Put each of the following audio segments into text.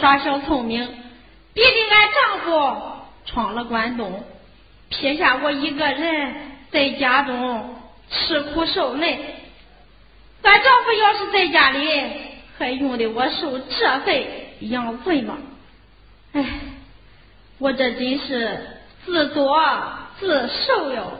耍小聪明，逼得俺丈夫闯了关东，撇下我一个人在家中吃苦受累。俺丈夫要是在家里，还用得我受这份养罪吗？哎，我这真是自作自受哟。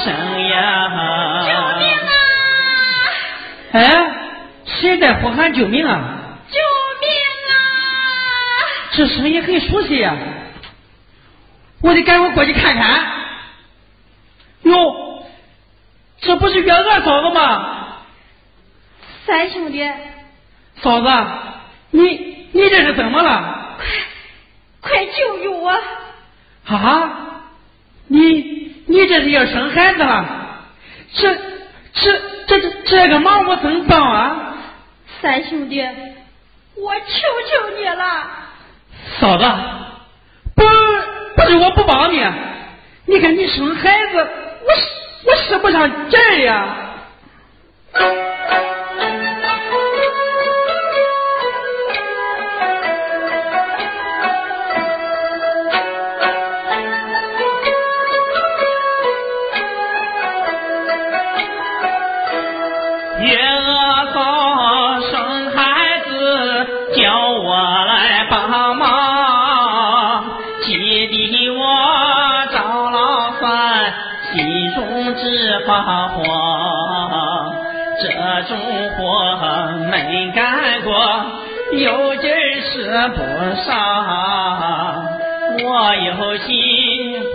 声呀！救命啊！哎，谁在呼喊救命啊？救命啊！这声音很熟悉呀，我得赶快过去看看。哟，这不是月娥嫂子吗？三兄弟，嫂子，你你这是怎么了？快快救救我！啊，你你这是要生孩子了？这这这这这个忙我怎么帮啊？三兄弟，我求求你了！嫂子，不不是我不帮你，你看你生孩子，我使我使不上劲儿呀。发慌。这种活没干过，有劲儿使不上，我有心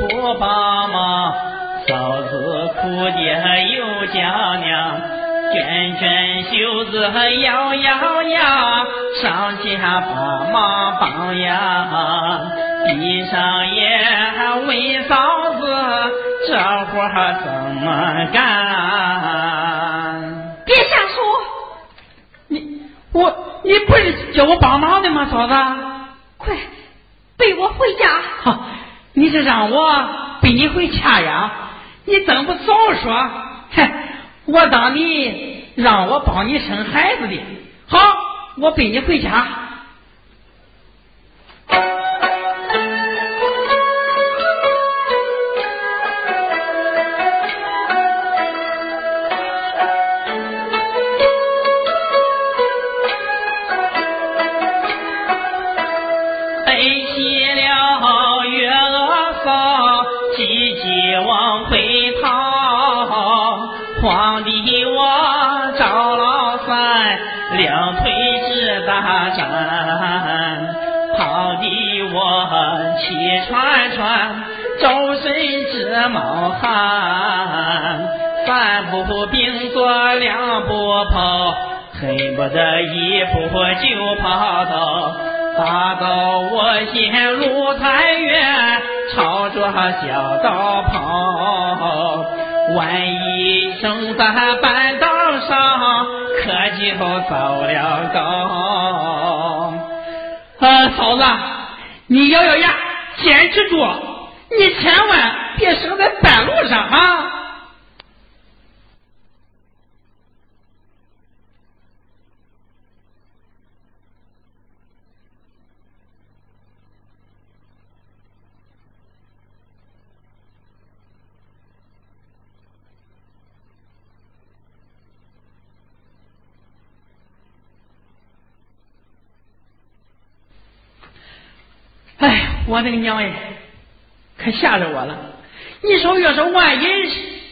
不帮忙，嫂子哭爹又叫娘。卷卷袖子摇摇呀，上前帮忙帮呀，闭上眼问嫂子，这活怎么干？别瞎说！你我你不是叫我帮忙的吗，嫂子？快背我回家！哈，你是让我背你回家呀？你怎么不早说？嘿，我当你让我帮你生孩子的。好，我背你回家。往回逃，慌的我赵老三两腿直打颤，跑的我气喘喘，周身直冒汗，三步并作两步跑，恨不得一步就跑到。大道我先路太远，朝着小道跑。万一生在半道上，可就走了道。呃，嫂子，你咬咬牙，坚持住，你千万别生在半路上啊！哎，我的个娘哎，可吓着我了！你说要是万一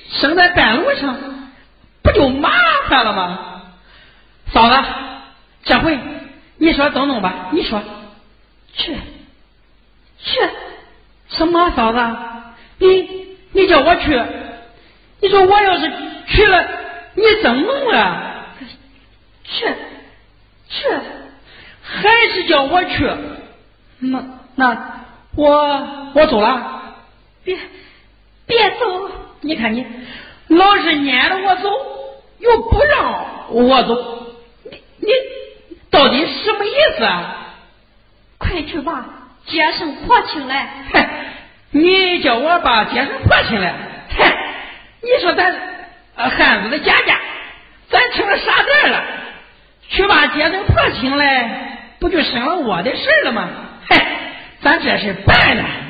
生在半路上，不就麻烦了吗？嫂子，这回你说怎么弄吧？你说，去去，什么嫂子？你你叫我去？你说我要是去了，你怎么弄啊？去去，还是叫我去？那那我我走了。别别走！你看你老是撵着我走，又不让我走，你你到底什么意思啊？快去吧，接生婆请来。哼，你叫我把接生婆请来，哼，你说咱呃汉子的家家，咱成了啥人了？去把接生婆请来，不就省了我的事了吗？咱这是办了。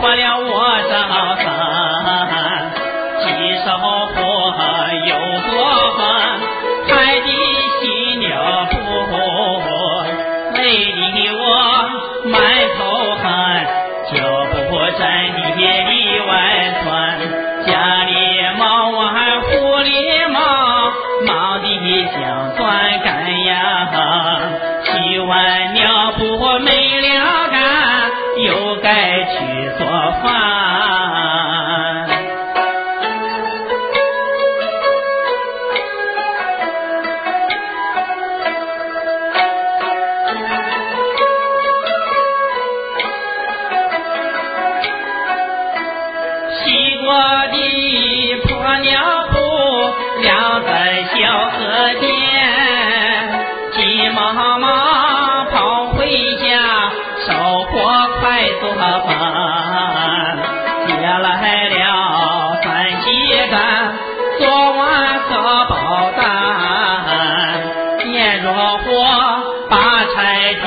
活了我这份，既受苦又多烦，害得心了不，累的我满头汗，脚步站的里外窜，家里忙完户里忙，忙得像钻干呀，洗完尿布没了干，又该去做做完荷包蛋，点着火把柴添，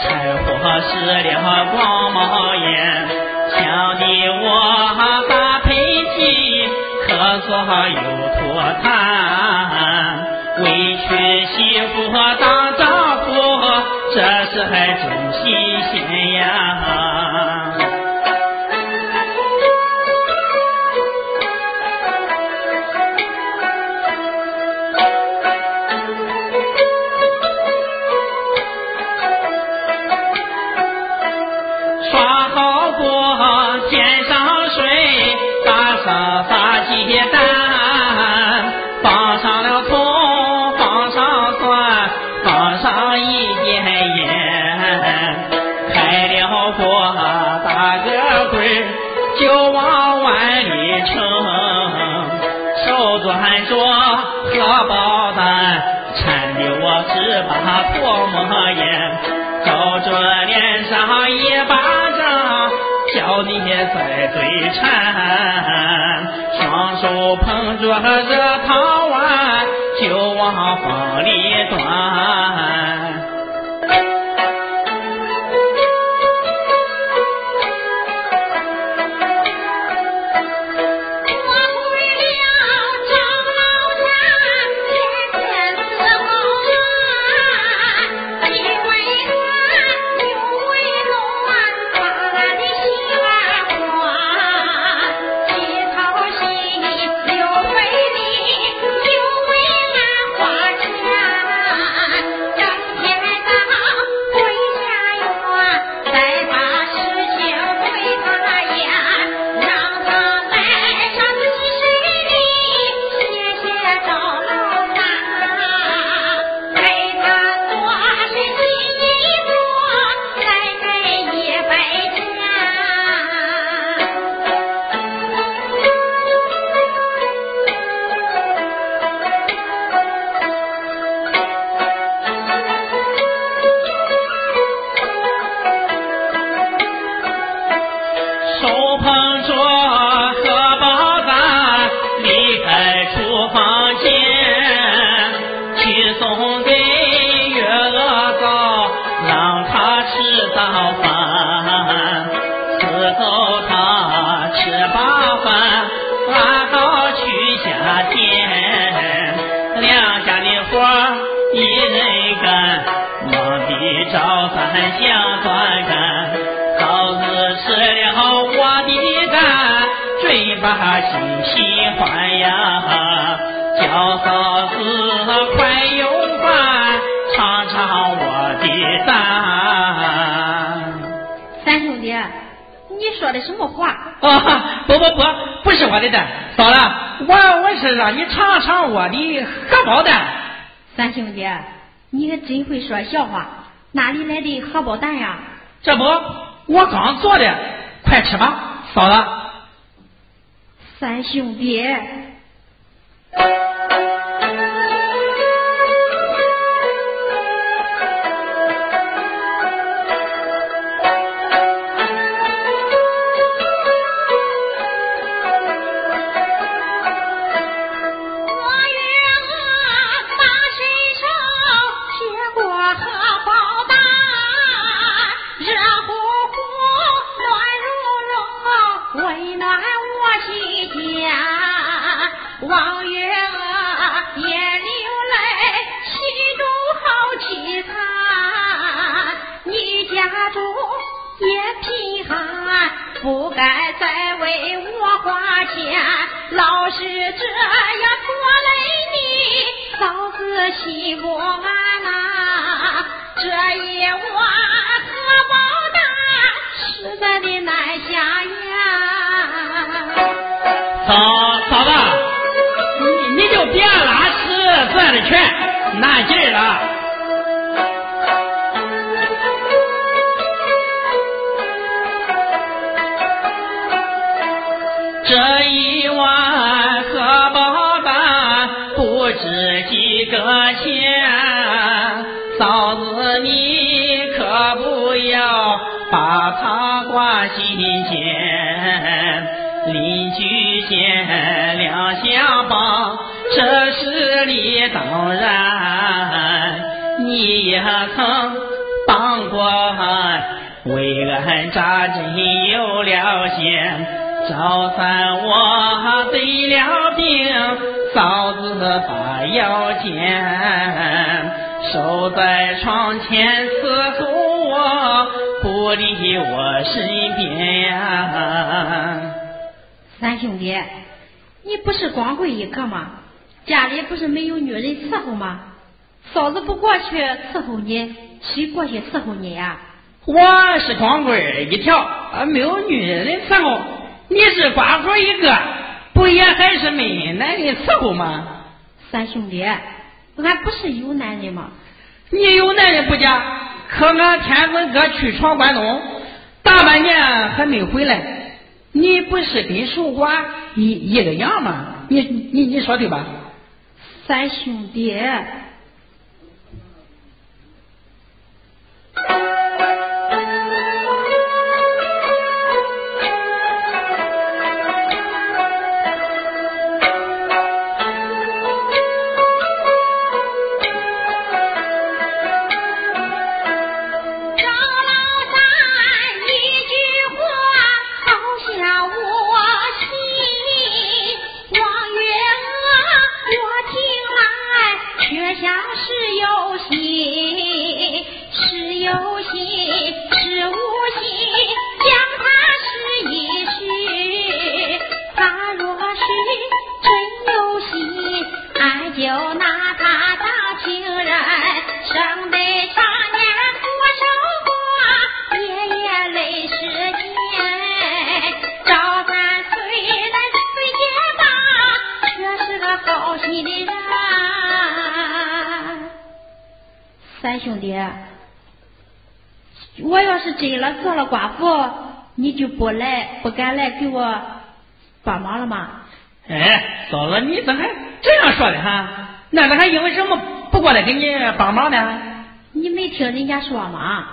柴火失了光冒烟，呛得我打喷嚏，咳嗽又吐痰。委屈媳妇当丈夫，这事还真新鲜饭，馋的我直把唾沫咽。照着脸上一巴掌，叫你在嘴馋，双手捧着热汤碗，就往房里端。说的什么话？啊，不不不，不是我的蛋，嫂子，我我是让你尝尝我的荷包蛋。三兄弟，你可真会说笑话，哪里来的荷包蛋呀？这不，我刚做的，快吃吧，嫂子。三兄弟，是这样拖累你，嫂子心不安呐。这一碗荷包蛋，实在的难下咽。嫂嫂子，你你就别拉屎转着圈，难劲了。值几个钱，嫂子你可不要把它挂心间。邻居间两相帮，这是理当然。你也曾帮过俺，为俺扎针有了险。早三我得了病，嫂子把腰间，守在床前伺候我，不离我身边呀。三兄弟，你不是光棍一个吗？家里不是没有女人伺候吗？嫂子不过去伺候你，谁过去伺候你呀？我是光棍一条，没有女人伺候。你是寡妇一个，不也还是没男人伺候吗？三兄弟，俺不是有男人吗？你有男人不假，可俺天子哥去闯关东，大半年还没回来。你不是跟守寡一一个样吗？你你你说对吧？三兄弟。寡妇，你就不来不敢来给我帮忙了吗？哎，嫂子，你怎么还这样说的哈？那咱还因为什么不过来给你帮忙呢？你没听人家说吗？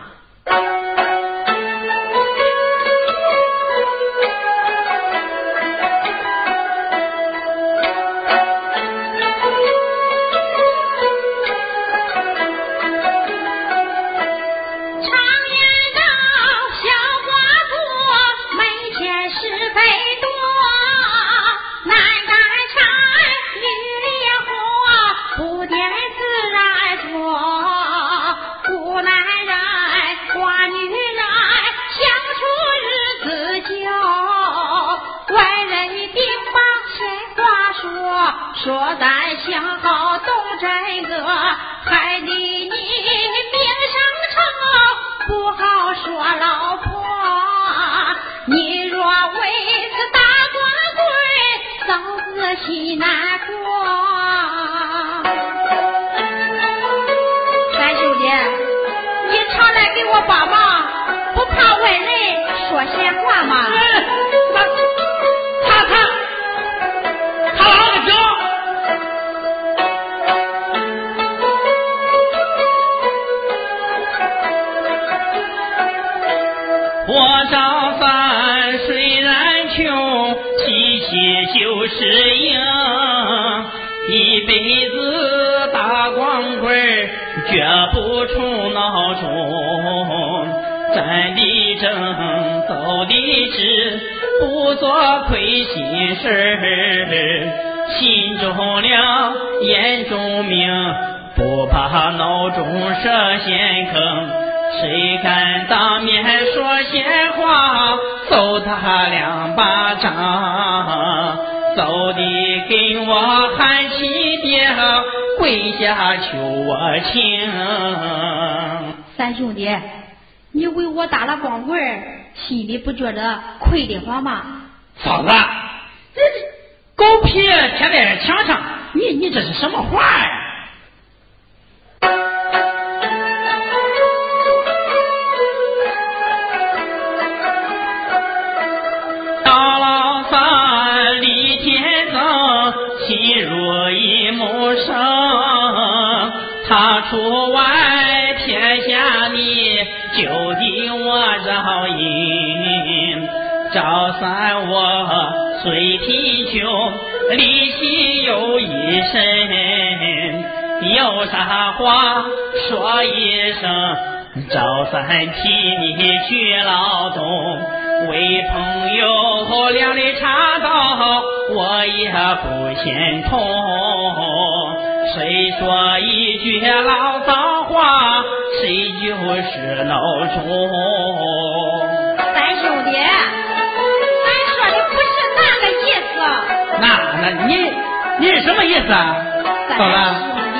想好动真格，是赢，一辈子打光棍绝不出孬种。站的正，走的直，不做亏心事儿心中亮，眼中明，不怕脑中设陷坑。谁敢当面说闲话，揍他两巴掌，揍的跟我喊起爹，跪下求我情。三兄弟，你为我打了光棍，心里不觉得亏得慌吗？嫂子，这狗屁贴在墙上，你你这是什么话呀？大如一木生，他出外天下你就地我照应。赵三我虽贫穷，利息有一身，有啥话说一声。赵三替你去劳动，为朋友两肋插刀，我也不嫌痛。谁说一句老脏话，谁就是孬种。三兄弟，俺说的不是那个意思。那那你你是什么意思啊，嫂三子？兄弟，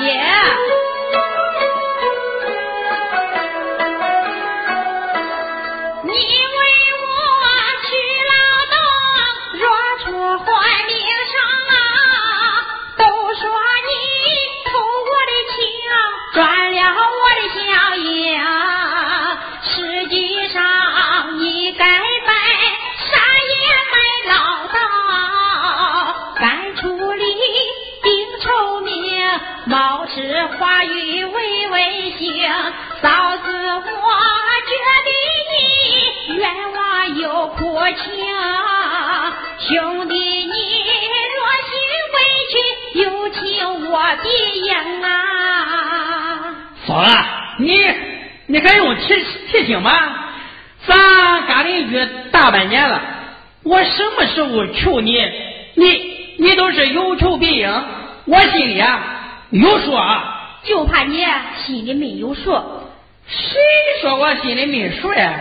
名，冒失话语微微行。嫂子，我觉得你冤枉又苦情，兄弟你若心委屈，有情我必应啊。嫂子，你你还用提提醒吗？咱干邻居大半年了，我什么时候求你，你你都是有求必应，我心里啊有数啊。就怕你心里没有数。谁说我心里没数呀？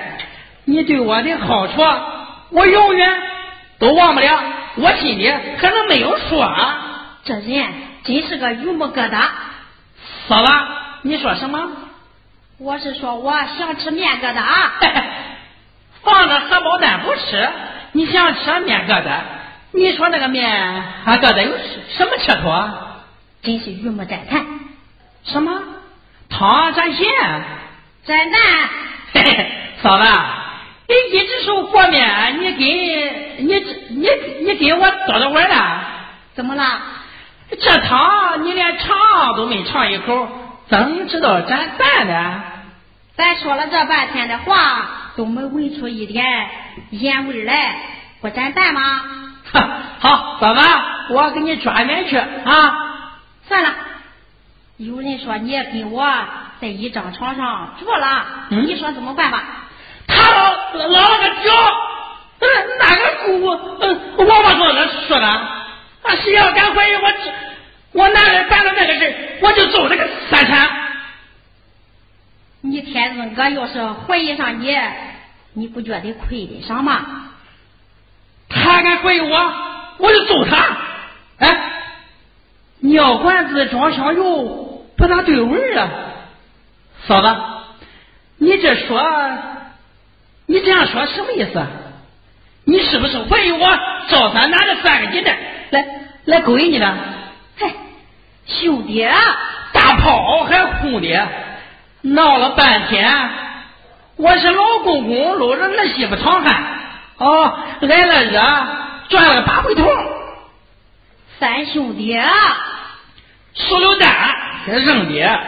你对我的好处，我永远都忘不了，我心里可能没有数啊。这人真是个榆木疙瘩。嫂子，你说什么？我是说我想吃面疙瘩啊。放着荷包蛋不吃，你想吃面疙瘩？你说那个面俺疙瘩有什么吃头啊？真是榆木摘炭，什么汤蘸咸？沾蛋。嘿嘿，嫂子，你一只手和面，你给你你你给我多少碗了？怎么了？这汤你连尝都没尝一口，怎知道咱蛋呢？咱说了这半天的话，都没闻出一点盐味来，不沾蛋吗？哈，好，嫂子，我给你抓面去啊。算了，有人说你跟我在一张床上住了，嗯你说怎么办吧？他老老了个脚，呃，那个姑，呃，我把说那说的，啊，谁要敢怀疑我，我男人办了那个事，我就揍这个三产。你天尊哥要是怀疑上你，你不觉得亏得上吗？他敢怀疑我，我就揍他。哎，尿罐子装香油不大对味儿啊，嫂子，你这说，你这样说什么意思？你是不是怀疑我赵三拿着三个鸡蛋来来勾引你的？嘿，兄弟，大炮还空的，闹了半天，我是老公公搂着儿媳妇淌汗，哦，挨了热，转了八回头，三兄弟，塑料袋给扔的。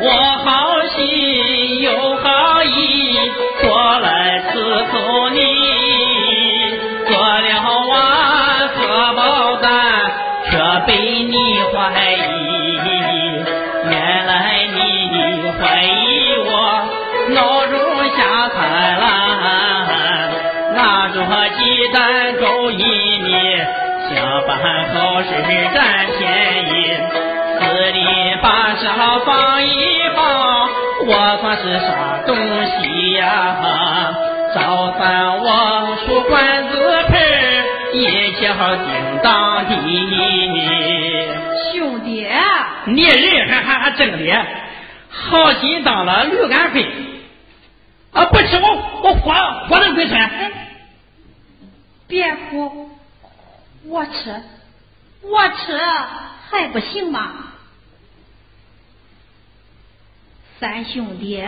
我好心有好意，过来伺候你，做了碗荷包蛋，闹着鸡蛋粥一米，想办好事占便宜，四里八乡放一放，我算是啥东西呀？早饭我数管子盆，一切好叮当的。兄弟，你人还还还真的，好心当了驴肝肺啊！不吃我我活活能归村。别哭，我吃，我吃还不行吗？三兄弟。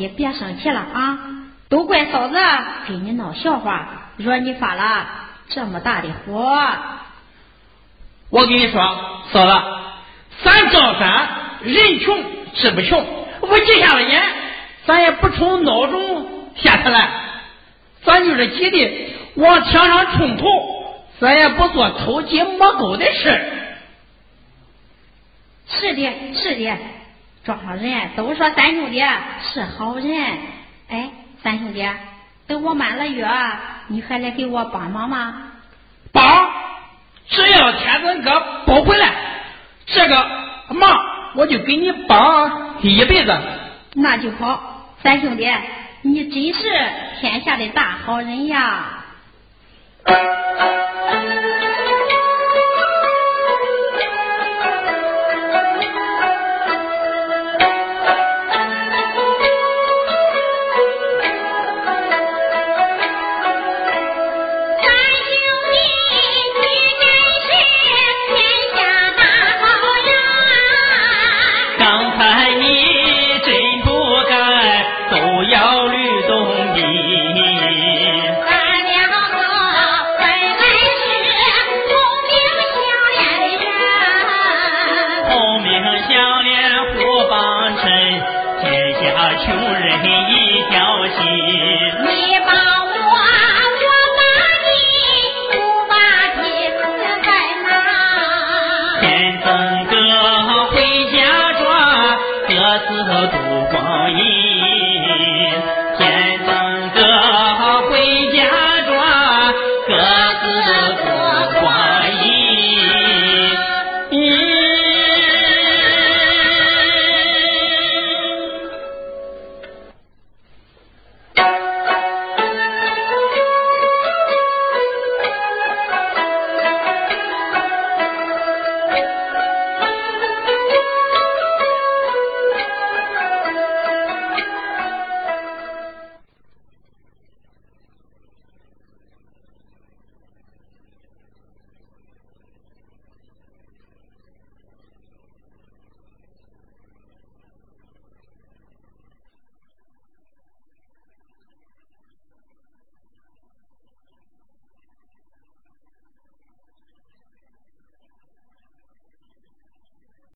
三兄弟别生气了啊！都怪嫂子给你闹笑话，惹你发了这么大的火。我跟你说，嫂子，咱赵山人穷志不穷，我结下了眼，咱也不从孬种下去了，咱就是急的往墙上冲头，咱也不做偷鸡摸狗的事。是的，是的，庄上人都说三兄弟是好人。哎，三兄弟，等我满了月，你还来给我帮忙吗？帮，只要天尊哥不回来，这个忙我就给你帮一辈子。那就好，三兄弟，你真是天下的大好人呀！